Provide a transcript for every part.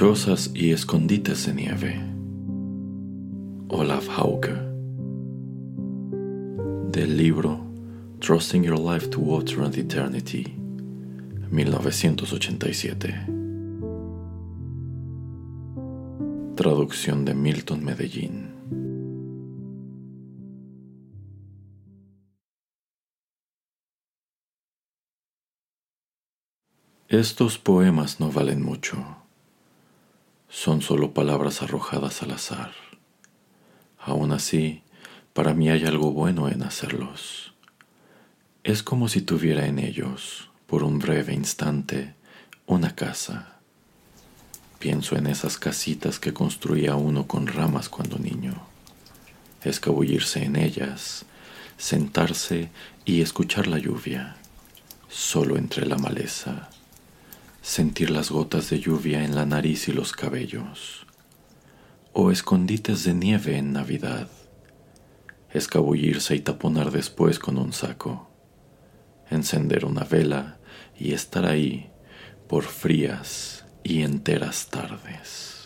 Chozas y escondites de nieve. Olaf Hauke. Del libro Trusting Your Life to Water and Eternity, 1987. Traducción de Milton Medellín. Estos poemas no valen mucho son solo palabras arrojadas al azar. Aún así, para mí hay algo bueno en hacerlos. Es como si tuviera en ellos, por un breve instante, una casa. Pienso en esas casitas que construía uno con ramas cuando niño. Escabullirse en ellas, sentarse y escuchar la lluvia, solo entre la maleza sentir las gotas de lluvia en la nariz y los cabellos, o escondites de nieve en Navidad, escabullirse y taponar después con un saco, encender una vela y estar ahí por frías y enteras tardes.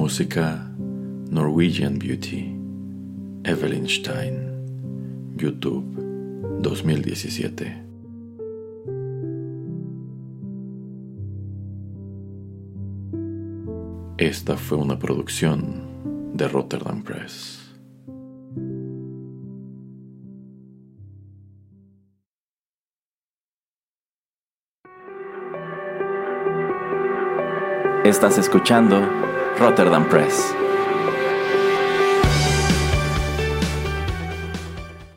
Música Norwegian Beauty Evelyn Stein YouTube 2017 Esta fue una producción de Rotterdam Press. Estás escuchando Rotterdam Press.